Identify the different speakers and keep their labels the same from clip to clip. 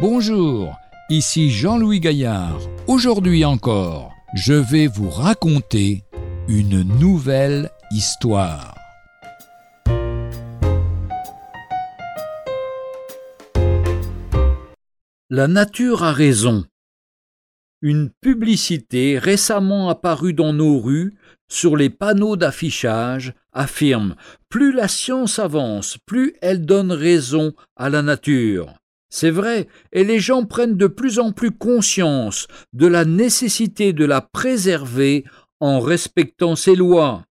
Speaker 1: Bonjour, ici Jean-Louis Gaillard. Aujourd'hui encore, je vais vous raconter une nouvelle histoire. La nature a raison. Une publicité récemment apparue dans nos rues sur les panneaux d'affichage affirme Plus la science avance, plus elle donne raison à la nature. C'est vrai, et les gens prennent de plus en plus conscience de la nécessité de la préserver en respectant ses lois.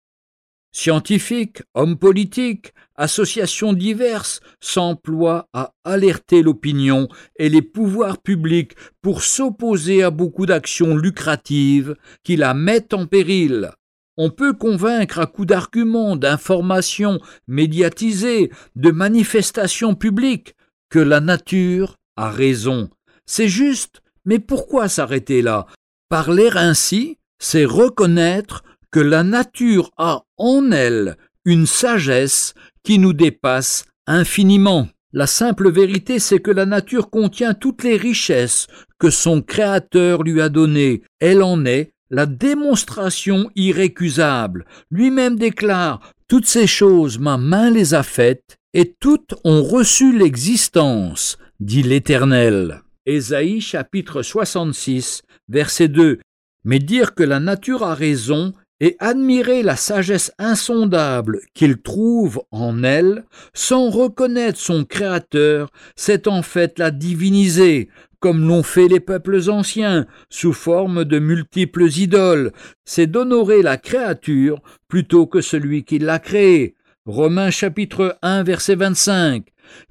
Speaker 1: Scientifiques, hommes politiques, associations diverses s'emploient à alerter l'opinion et les pouvoirs publics pour s'opposer à beaucoup d'actions lucratives qui la mettent en péril. On peut convaincre à coups d'arguments, d'informations médiatisées, de manifestations publiques que la nature a raison. C'est juste, mais pourquoi s'arrêter là? Parler ainsi, c'est reconnaître que la nature a en elle une sagesse qui nous dépasse infiniment. La simple vérité, c'est que la nature contient toutes les richesses que son Créateur lui a données. Elle en est la démonstration irrécusable. Lui-même déclare Toutes ces choses, ma main les a faites, et toutes ont reçu l'existence, dit l'Éternel. Ésaïe chapitre 66, verset 2. Mais dire que la nature a raison et admirer la sagesse insondable qu'il trouve en elle, sans reconnaître son Créateur, c'est en fait la diviniser, comme l'ont fait les peuples anciens, sous forme de multiples idoles, c'est d'honorer la créature plutôt que celui qui l'a créée. Romains chapitre 1 verset 25.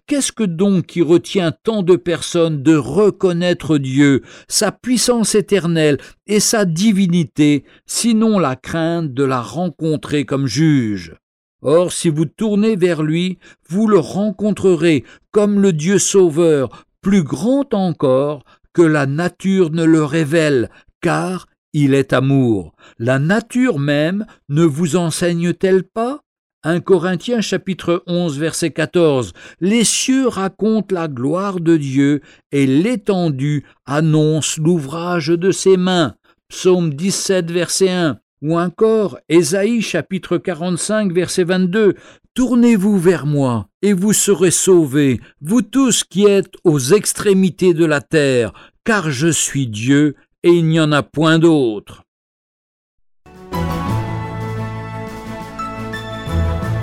Speaker 1: Qu'est-ce que donc qui retient tant de personnes de reconnaître Dieu, sa puissance éternelle et sa divinité, sinon la crainte de la rencontrer comme juge? Or, si vous tournez vers lui, vous le rencontrerez comme le Dieu sauveur, plus grand encore que la nature ne le révèle, car il est amour. La nature même ne vous enseigne-t-elle pas? 1 Corinthiens chapitre 11 verset 14 Les cieux racontent la gloire de Dieu et l'étendue annonce l'ouvrage de ses mains. Psaume 17 verset 1 ou encore Ésaïe chapitre 45 verset 22 Tournez-vous vers moi et vous serez sauvés, vous tous qui êtes aux extrémités de la terre, car je suis Dieu et il n'y en a point d'autre.